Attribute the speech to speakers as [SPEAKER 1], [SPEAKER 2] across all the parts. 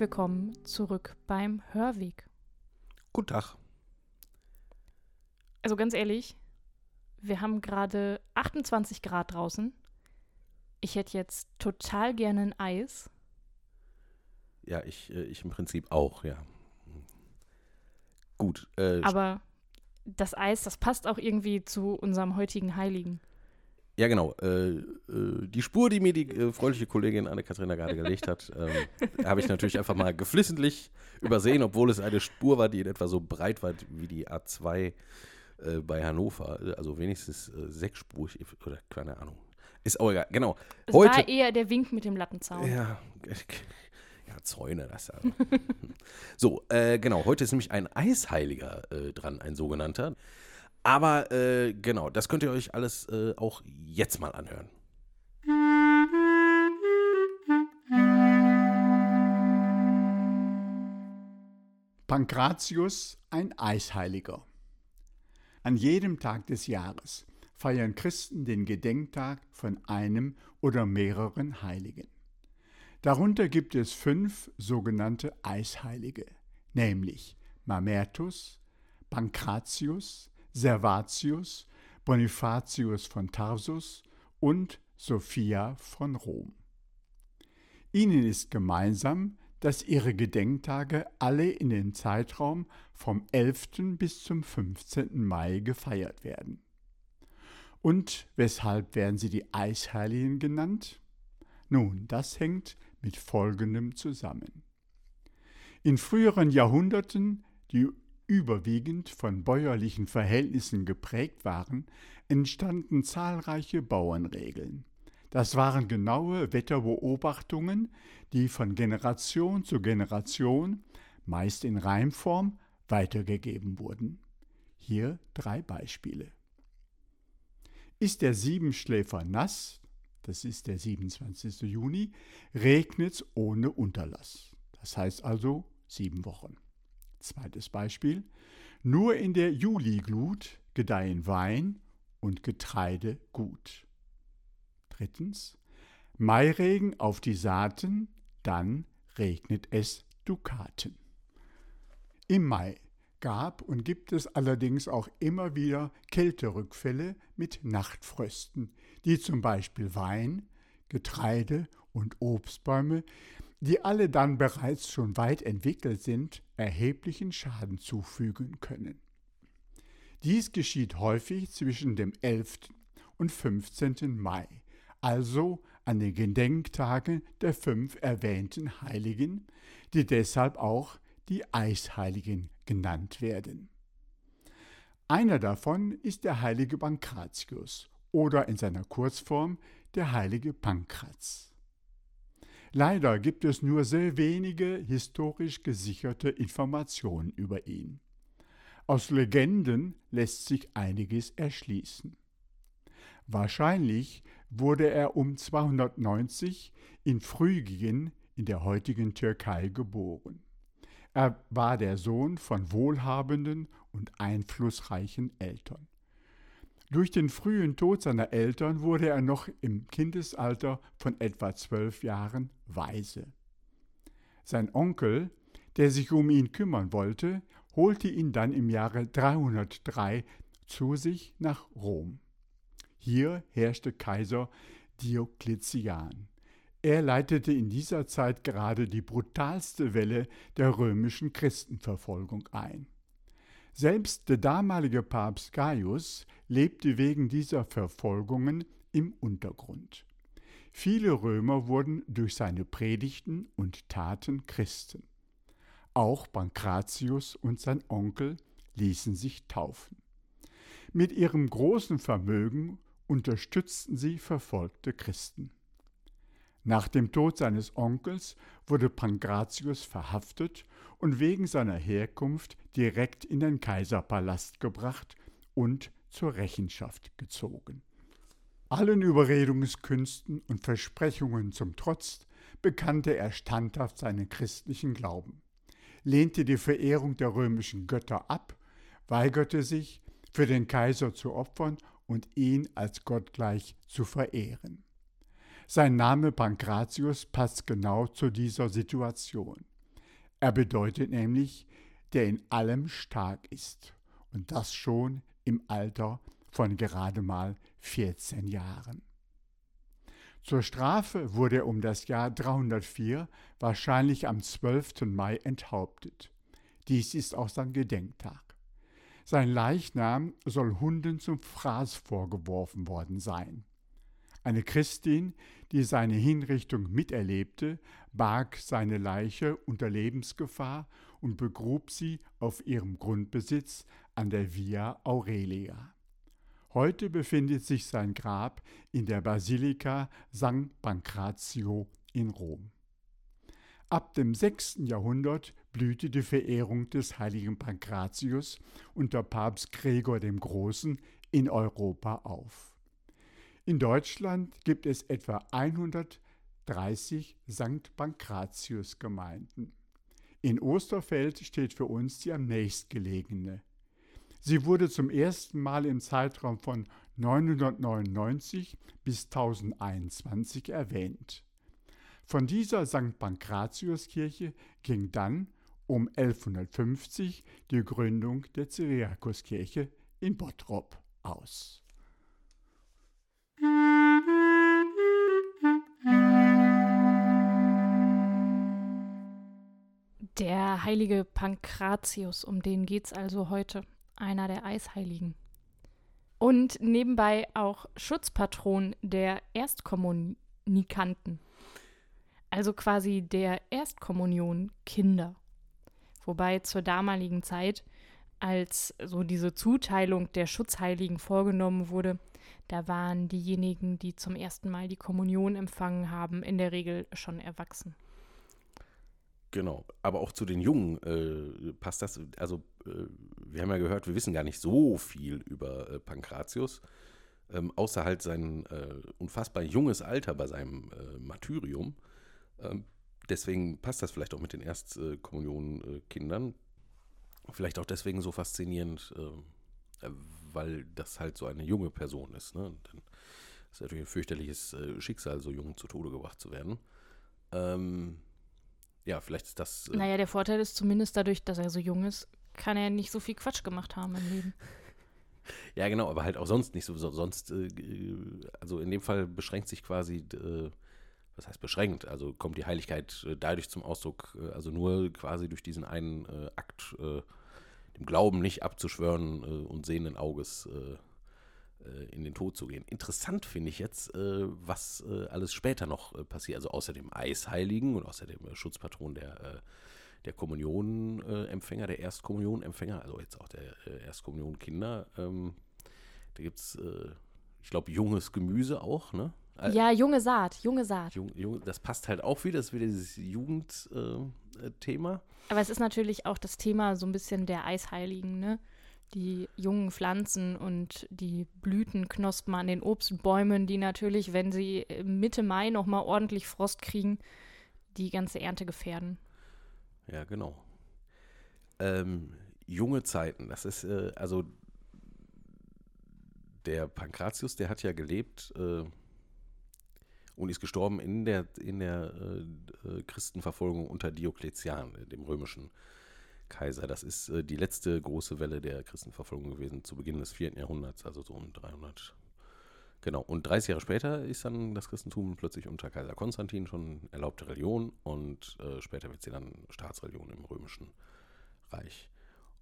[SPEAKER 1] willkommen zurück beim Hörweg.
[SPEAKER 2] Guten Tag.
[SPEAKER 1] Also ganz ehrlich, wir haben gerade 28 Grad draußen. Ich hätte jetzt total gerne ein Eis.
[SPEAKER 2] Ja, ich, äh, ich im Prinzip auch, ja. Gut. Äh,
[SPEAKER 1] Aber das Eis, das passt auch irgendwie zu unserem heutigen Heiligen.
[SPEAKER 2] Ja, genau. Äh, äh, die Spur, die mir die äh, freundliche Kollegin Anne-Katharina gerade gelegt hat, ähm, habe ich natürlich einfach mal geflissentlich übersehen, obwohl es eine Spur war, die in etwa so breit war wie die A2 äh, bei Hannover. Also wenigstens äh, sechsspurig oder keine Ahnung. Ist auch egal. Genau.
[SPEAKER 1] Es
[SPEAKER 2] Heute,
[SPEAKER 1] war eher der Wink mit dem Lattenzaun.
[SPEAKER 2] Ja, ja Zäune, das also. So, äh, genau. Heute ist nämlich ein Eisheiliger dran, ein sogenannter. Aber äh, genau, das könnt ihr euch alles äh, auch jetzt mal anhören.
[SPEAKER 3] Pankratius, ein Eisheiliger. An jedem Tag des Jahres feiern Christen den Gedenktag von einem oder mehreren Heiligen. Darunter gibt es fünf sogenannte Eisheilige, nämlich Mamertus, Pankratius, Servatius, Bonifatius von Tarsus und Sophia von Rom. Ihnen ist gemeinsam, dass ihre Gedenktage alle in den Zeitraum vom 11. bis zum 15. Mai gefeiert werden. Und weshalb werden sie die Eisheiligen genannt? Nun, das hängt mit Folgendem zusammen. In früheren Jahrhunderten, die überwiegend von bäuerlichen Verhältnissen geprägt waren, entstanden zahlreiche Bauernregeln. Das waren genaue Wetterbeobachtungen, die von Generation zu Generation, meist in Reimform, weitergegeben wurden. Hier drei Beispiele. Ist der Siebenschläfer nass, das ist der 27. Juni, regnet's ohne Unterlass. Das heißt also sieben Wochen. Zweites Beispiel. Nur in der Juliglut gedeihen Wein und Getreide gut. Drittens. Mairegen auf die Saaten, dann regnet es Dukaten. Im Mai gab und gibt es allerdings auch immer wieder Kälterückfälle mit Nachtfrösten, die zum Beispiel Wein, Getreide und Obstbäume, die alle dann bereits schon weit entwickelt sind, erheblichen Schaden zufügen können. Dies geschieht häufig zwischen dem 11. und 15. Mai, also an den Gedenktagen der fünf erwähnten Heiligen, die deshalb auch die Eisheiligen genannt werden. Einer davon ist der heilige Pankratius oder in seiner Kurzform der heilige Pankraz. Leider gibt es nur sehr wenige historisch gesicherte Informationen über ihn. Aus Legenden lässt sich einiges erschließen. Wahrscheinlich wurde er um 290 in Phrygien in der heutigen Türkei geboren. Er war der Sohn von wohlhabenden und einflussreichen Eltern. Durch den frühen Tod seiner Eltern wurde er noch im Kindesalter von etwa zwölf Jahren Waise. Sein Onkel, der sich um ihn kümmern wollte, holte ihn dann im Jahre 303 zu sich nach Rom. Hier herrschte Kaiser Diokletian. Er leitete in dieser Zeit gerade die brutalste Welle der römischen Christenverfolgung ein. Selbst der damalige Papst Gaius lebte wegen dieser Verfolgungen im Untergrund. Viele Römer wurden durch seine Predigten und Taten Christen. Auch Pankratius und sein Onkel ließen sich taufen. Mit ihrem großen Vermögen unterstützten sie verfolgte Christen. Nach dem Tod seines Onkels wurde Pankratius verhaftet und wegen seiner Herkunft direkt in den Kaiserpalast gebracht und zur Rechenschaft gezogen. Allen Überredungskünsten und Versprechungen zum Trotz bekannte er standhaft seinen christlichen Glauben, lehnte die Verehrung der römischen Götter ab, weigerte sich, für den Kaiser zu opfern und ihn als gottgleich zu verehren. Sein Name Pankratius passt genau zu dieser Situation. Er bedeutet nämlich, der in allem stark ist. Und das schon im Alter von gerade mal 14 Jahren. Zur Strafe wurde er um das Jahr 304 wahrscheinlich am 12. Mai enthauptet. Dies ist auch sein Gedenktag. Sein Leichnam soll Hunden zum Fraß vorgeworfen worden sein. Eine Christin, die seine Hinrichtung miterlebte, barg seine Leiche unter Lebensgefahr und begrub sie auf ihrem Grundbesitz an der Via Aurelia. Heute befindet sich sein Grab in der Basilika San Pancrazio in Rom. Ab dem 6. Jahrhundert blühte die Verehrung des heiligen Pankratius unter Papst Gregor dem Großen in Europa auf. In Deutschland gibt es etwa 130 St. Pankratius-Gemeinden. In Osterfeld steht für uns die am nächstgelegene. Sie wurde zum ersten Mal im Zeitraum von 999 bis 1021 erwähnt. Von dieser St. Pankratiuskirche ging dann um 1150 die Gründung der Cyriakuskirche in Bottrop aus.
[SPEAKER 1] Der heilige Pankratius, um den geht's also heute einer der Eisheiligen. Und nebenbei auch Schutzpatron der Erstkommunikanten. Also quasi der Erstkommunion Kinder. Wobei zur damaligen Zeit, als so diese Zuteilung der Schutzheiligen vorgenommen wurde, da waren diejenigen, die zum ersten Mal die Kommunion empfangen haben, in der Regel schon erwachsen.
[SPEAKER 2] Genau, aber auch zu den Jungen äh, passt das. Also, äh, wir haben ja gehört, wir wissen gar nicht so viel über äh, Pankratius, ähm, außer halt sein äh, unfassbar junges Alter bei seinem äh, Martyrium. Ähm, deswegen passt das vielleicht auch mit den Erstkommunionkindern. vielleicht auch deswegen so faszinierend, äh, weil das halt so eine junge Person ist. Ne? Dann ist natürlich ein fürchterliches Schicksal, so jung zu Tode gebracht zu werden. Ähm, ja, vielleicht ist das.
[SPEAKER 1] Äh naja, der Vorteil ist zumindest dadurch, dass er so jung ist, kann er nicht so viel Quatsch gemacht haben im Leben.
[SPEAKER 2] ja, genau, aber halt auch sonst nicht so. Sonst, äh, also in dem Fall beschränkt sich quasi, äh, was heißt beschränkt? Also kommt die Heiligkeit äh, dadurch zum Ausdruck, äh, also nur quasi durch diesen einen äh, Akt, dem Glauben nicht abzuschwören und sehenden Auges äh, in den Tod zu gehen. Interessant finde ich jetzt, äh, was äh, alles später noch passiert. Also außer dem Eisheiligen und außer dem Schutzpatron der, der Kommunionempfänger, der Erstkommunionempfänger, also jetzt auch der Erstkommunionkinder. Ähm, da gibt es, ich glaube, junges Gemüse auch, ne?
[SPEAKER 1] Ja, junge Saat, junge Saat.
[SPEAKER 2] Jung, jung, das passt halt auch wieder, das ist wieder dieses Jugendthema. Äh,
[SPEAKER 1] Aber es ist natürlich auch das Thema so ein bisschen der Eisheiligen, ne? die jungen Pflanzen und die Blütenknospen an den Obstbäumen, die natürlich, wenn sie Mitte Mai nochmal ordentlich Frost kriegen, die ganze Ernte gefährden.
[SPEAKER 2] Ja, genau. Ähm, junge Zeiten, das ist äh, also der Pankratius, der hat ja gelebt äh, und ist gestorben in der, in der äh, äh Christenverfolgung unter Diokletian, dem römischen äh, Kaiser. Das ist äh, die letzte große Welle der Christenverfolgung gewesen zu Beginn des 4. Jahrhunderts, also so um 300. Genau, und 30 Jahre später ist dann das Christentum plötzlich unter Kaiser Konstantin schon erlaubte Religion und äh, später wird sie dann Staatsreligion im Römischen Reich.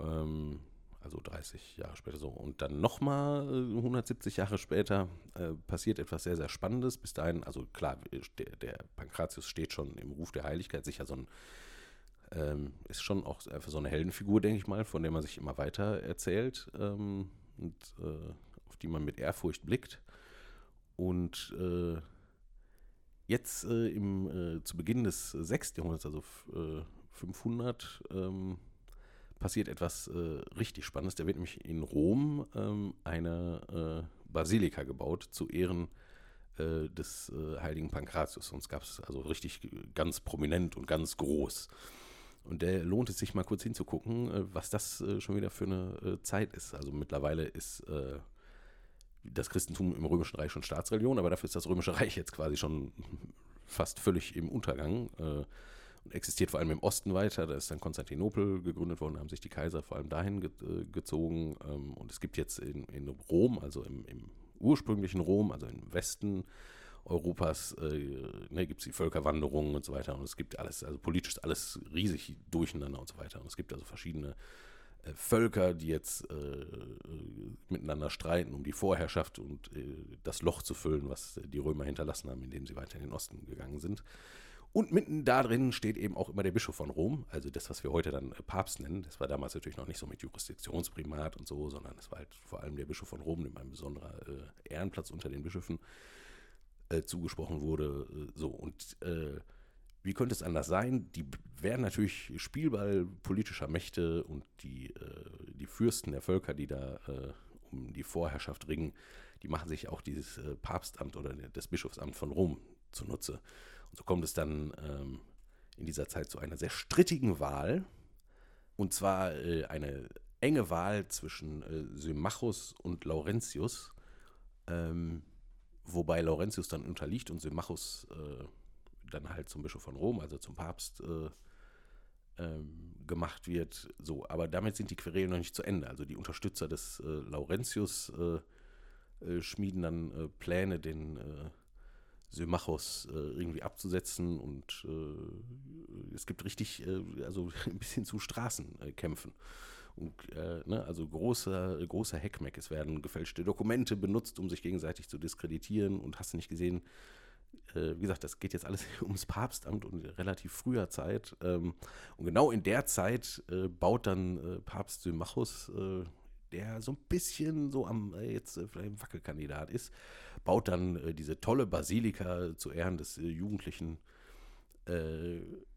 [SPEAKER 2] Ähm, also 30 Jahre später so. Und dann nochmal äh, 170 Jahre später äh, passiert etwas sehr, sehr Spannendes. Bis dahin, also klar, der, der Pankratius steht schon im Ruf der Heiligkeit, sicher so ein ähm, ist schon auch einfach so eine Heldenfigur, denke ich mal, von der man sich immer weiter erzählt ähm, und äh, auf die man mit Ehrfurcht blickt. Und äh, jetzt äh, im, äh, zu Beginn des 6. Jahrhunderts, also 500, äh, ähm, passiert etwas äh, richtig Spannendes. Da wird nämlich in Rom ähm, eine Basilika gebaut zu Ehren des heiligen Pankratius. Sonst gab es also richtig ganz prominent und ganz groß. Und der lohnt es sich mal kurz hinzugucken, äh, was das äh, schon wieder für eine äh, Zeit ist. Also mittlerweile ist das Christentum im Römischen Reich schon Staatsreligion, aber dafür ist das Römische Reich jetzt quasi schon fast völlig im Untergang. und existiert vor allem im Osten weiter. Da ist dann Konstantinopel gegründet worden, haben sich die Kaiser vor allem dahin ge äh, gezogen. Ähm, und es gibt jetzt in, in Rom, also im, im, ursprünglichen Rom, also im Westen Europas, äh, ne, gibt es die Völkerwanderungen und so weiter. Und es gibt alles, also politisch alles riesig durcheinander und so weiter. Und es gibt also verschiedene äh, Völker, die jetzt äh, äh, miteinander streiten, um die Vorherrschaft und äh, das Loch zu füllen, was die Römer hinterlassen haben, indem sie weiter in den Osten gegangen sind. Und mitten da drin steht eben auch immer der Bischof von Rom, also das, was wir heute dann äh, Papst nennen. Das war damals natürlich noch nicht so mit Jurisdiktionsprimat und so, sondern es war halt vor allem der Bischof von Rom, dem ein besonderer äh, Ehrenplatz unter den Bischöfen äh, zugesprochen wurde. so, und wie könnte es anders sein? Die werden natürlich Spielball politischer Mächte und die, äh, die Fürsten der Völker, die da äh, um die Vorherrschaft ringen, die machen sich auch dieses äh, Papstamt oder das Bischofsamt von Rom zunutze. Und so kommt es dann ähm, in dieser Zeit zu einer sehr strittigen Wahl. Und zwar äh, eine enge Wahl zwischen äh, Symmachus und Laurentius, ähm, wobei Laurentius dann unterliegt und Symmachus äh, dann halt zum Bischof von Rom, also zum Papst, äh, gemacht wird. So, aber damit sind die Querelen noch nicht zu Ende. Also die Unterstützer des äh, Laurentius äh, äh schmieden dann äh, Pläne, den äh, Symmachus irgendwie abzusetzen und es gibt richtig, also ein bisschen zu Straßenkämpfen. Und, äh, ne, also großer, großer Heckmeck. Es werden gefälschte Dokumente benutzt, um sich gegenseitig zu diskreditieren. Und hast du nicht gesehen, äh, wie gesagt, das geht jetzt alles ums Papstamt und relativ früher Zeit. Ähm, und genau in der Zeit äh, baut dann äh, Papst Symmachus, äh, der so ein bisschen so am äh, jetzt äh, vielleicht Wackelkandidat ist, baut dann diese tolle Basilika zu Ehren des jugendlichen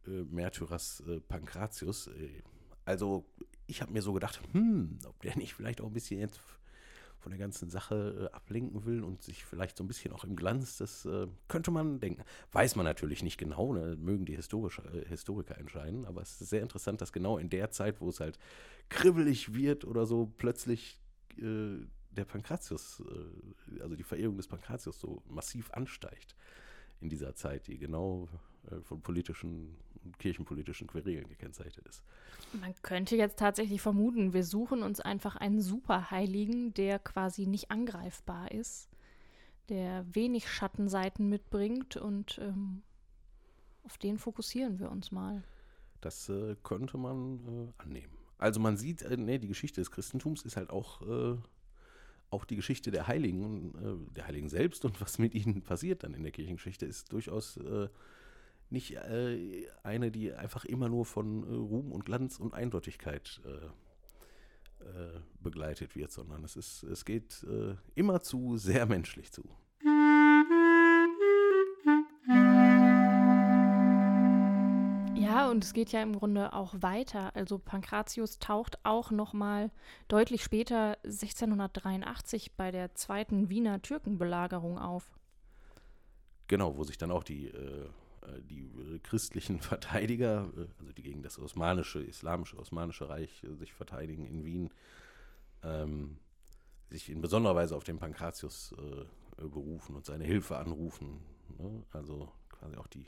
[SPEAKER 2] Märtyrers Pankratius. also ich habe mir so gedacht, hm, ob der nicht vielleicht auch ein bisschen jetzt von der ganzen Sache äh, ablenken will und sich vielleicht so ein bisschen auch im Glanz, das äh, könnte man denken. Weiß man natürlich nicht genau, ne? mögen die Historisch, äh, Historiker entscheiden, aber es ist sehr interessant, dass genau in der Zeit, wo es halt kribbelig wird oder so, plötzlich äh, der Pankratius, äh, also die Verehrung des Pankratius so massiv ansteigt in dieser Zeit, die genau von politischen kirchenpolitischen Querelen gekennzeichnet ist.
[SPEAKER 1] Man könnte jetzt tatsächlich vermuten, wir suchen uns einfach einen Superheiligen, der quasi nicht angreifbar ist, der wenig Schattenseiten mitbringt und ähm, auf den fokussieren wir uns mal.
[SPEAKER 2] Das äh, könnte man äh, annehmen. Also man sieht, äh, nee, die Geschichte des Christentums ist halt auch, äh, auch die Geschichte der Heiligen, äh, der Heiligen selbst und was mit ihnen passiert dann in der Kirchengeschichte, ist durchaus äh, nicht äh, eine, die einfach immer nur von äh, Ruhm und Glanz und Eindeutigkeit äh, äh begleitet wird, sondern es, ist, es geht äh, immer zu sehr menschlich zu.
[SPEAKER 1] Ja, und es geht ja im Grunde auch weiter. Also Pankratius taucht auch noch mal deutlich später 1683 bei der zweiten Wiener Türkenbelagerung auf.
[SPEAKER 2] Genau, wo sich dann auch die äh, die äh, christlichen Verteidiger, äh, also die gegen das osmanische, islamische, osmanische Reich sich verteidigen in Wien, ähm, sich in besonderer Weise auf den Pankratius äh, berufen und seine Hilfe anrufen. Ne? Also quasi auch die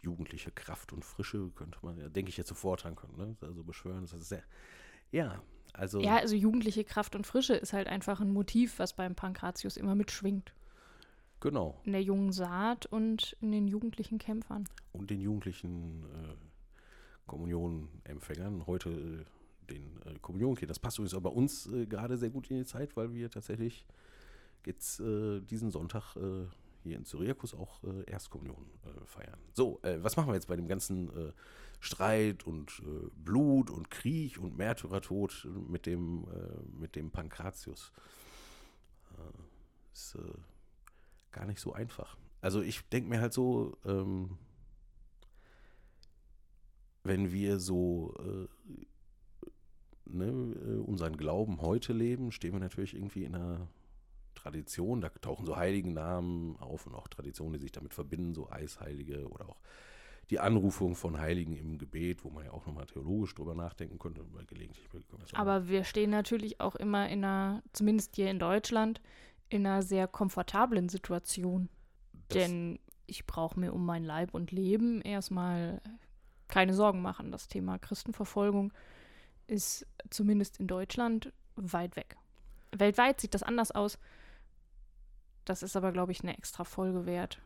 [SPEAKER 2] jugendliche Kraft und Frische könnte man, ja, denke ich jetzt sofort dran können, ne? also beschwören. Das ist sehr, ja, also.
[SPEAKER 1] Ja, also jugendliche Kraft und Frische ist halt einfach ein Motiv, was beim Pankratius immer mitschwingt.
[SPEAKER 2] Genau.
[SPEAKER 1] In der jungen Saat und in den jugendlichen Kämpfern.
[SPEAKER 2] Und den jugendlichen äh, Kommunionempfängern. Heute äh, den äh, Kommunionkind. Das passt übrigens auch bei uns äh, gerade sehr gut in die Zeit, weil wir tatsächlich jetzt äh, diesen Sonntag äh, hier in Syriakus auch äh, Erstkommunion feiern. So, was machen wir jetzt bei dem ganzen Streit und Blut und Krieg und Märtyrertod mit dem, mit dem Pankratius? ist gar nicht so einfach. Also ich denke mir halt so, ähm, wenn wir so äh, ne, äh, unseren Glauben heute leben, stehen wir natürlich irgendwie in einer Tradition, da tauchen so Heiligennamen auf und auch Traditionen, die sich damit verbinden, so Eisheilige oder auch die Anrufung von Heiligen im Gebet, wo man ja auch nochmal theologisch drüber nachdenken könnte, gelegentlich.
[SPEAKER 1] Aber wir stehen natürlich auch immer in einer, zumindest hier in Deutschland, in einer sehr komfortablen Situation. Das Denn ich brauche mir um mein Leib und Leben erstmal keine Sorgen machen. Das Thema Christenverfolgung ist zumindest in Deutschland weit weg. Weltweit sieht das anders aus. Das ist aber, glaube ich, eine extra Folge wert.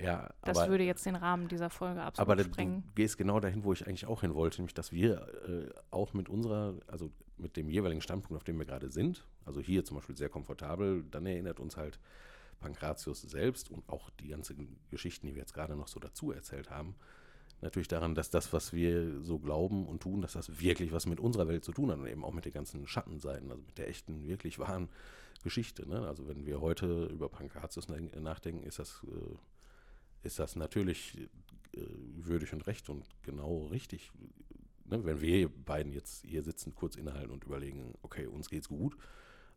[SPEAKER 2] Ja,
[SPEAKER 1] Das
[SPEAKER 2] aber,
[SPEAKER 1] würde jetzt den Rahmen dieser Folge absolut
[SPEAKER 2] aber da-
[SPEAKER 1] sprengen.
[SPEAKER 2] du gehst genau dahin, wo ich eigentlich auch hin wollte, nämlich dass wir äh, auch mit unserer, also mit dem jeweiligen Standpunkt, auf dem wir gerade sind, also hier zum Beispiel sehr komfortabel, dann erinnert uns halt Pankratius selbst und auch die ganzen Geschichten, die wir jetzt gerade noch so dazu erzählt haben, natürlich daran, dass das, was wir so glauben und tun, dass das wirklich was mit unserer Welt zu tun hat und eben auch mit den ganzen Schattenseiten, also mit der echten, wirklich wahren Geschichte. Ne? Also wenn wir heute über Pankratius na- nachdenken, ist das, äh, ist das natürlich äh, würdig und recht und genau richtig. Ne? Wenn wir beiden jetzt hier sitzen, kurz innehalten und überlegen, okay, uns geht's gut,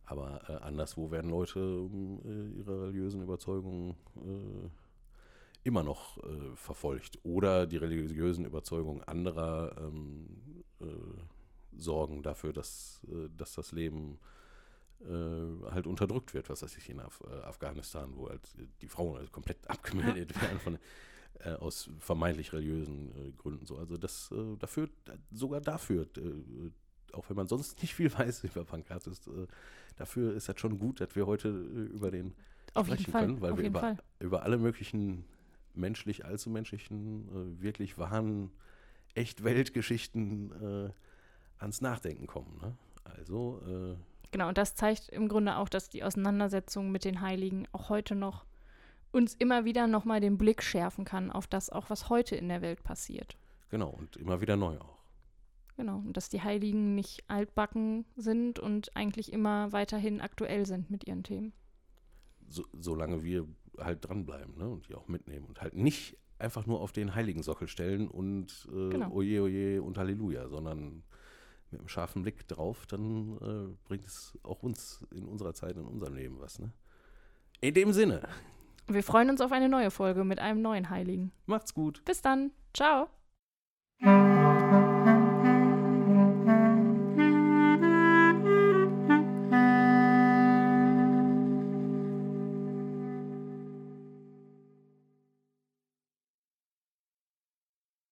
[SPEAKER 2] aber äh, anderswo werden Leute um äh, ihre religiösen Überzeugungen äh, immer noch äh, verfolgt oder die religiösen Überzeugungen anderer ähm, äh, sorgen dafür, dass, äh, dass das Leben halt unterdrückt wird, was weiß ich, in Af Afghanistan, wo halt die Frauen halt komplett abgemeldet werden von, äh, aus vermeintlich religiösen äh, Gründen. So. Also das äh, dafür, sogar dafür, auch wenn man sonst nicht viel weiß über Pankratius, äh, dafür ist das schon gut, dass wir heute äh, über den
[SPEAKER 1] Auf
[SPEAKER 2] sprechen können, weil
[SPEAKER 1] auf
[SPEAKER 2] wir über,
[SPEAKER 1] Fall.
[SPEAKER 2] über alle möglichen menschlich, allzu menschlichen, äh, wirklich wahren, echt Weltgeschichten äh, ans Nachdenken kommen. Ne? Also, äh,
[SPEAKER 1] Genau, und das zeigt im Grunde auch, dass die Auseinandersetzung mit den Heiligen auch heute noch uns immer wieder nochmal den Blick schärfen kann auf das auch, was heute in der Welt passiert.
[SPEAKER 2] genau, und immer wieder neu auch.
[SPEAKER 1] Genau, und dass die Heiligen nicht altbacken sind und eigentlich immer weiterhin aktuell sind mit ihren Themen.
[SPEAKER 2] So, solange wir halt dranbleiben ne? und die auch mitnehmen und halt nicht einfach nur auf den Heiligensockel stellen und äh,
[SPEAKER 1] Genau.
[SPEAKER 2] oje, oje und Halleluja, sondern mit einem scharfen Blick drauf, dann äh, bringt es auch uns in unserer Zeit, in unserem Leben was. Ne? In dem Sinne,
[SPEAKER 1] Wir freuen uns auf eine neue Folge mit einem neuen Heiligen.
[SPEAKER 2] macht's gut.
[SPEAKER 1] Bis dann. Ciao.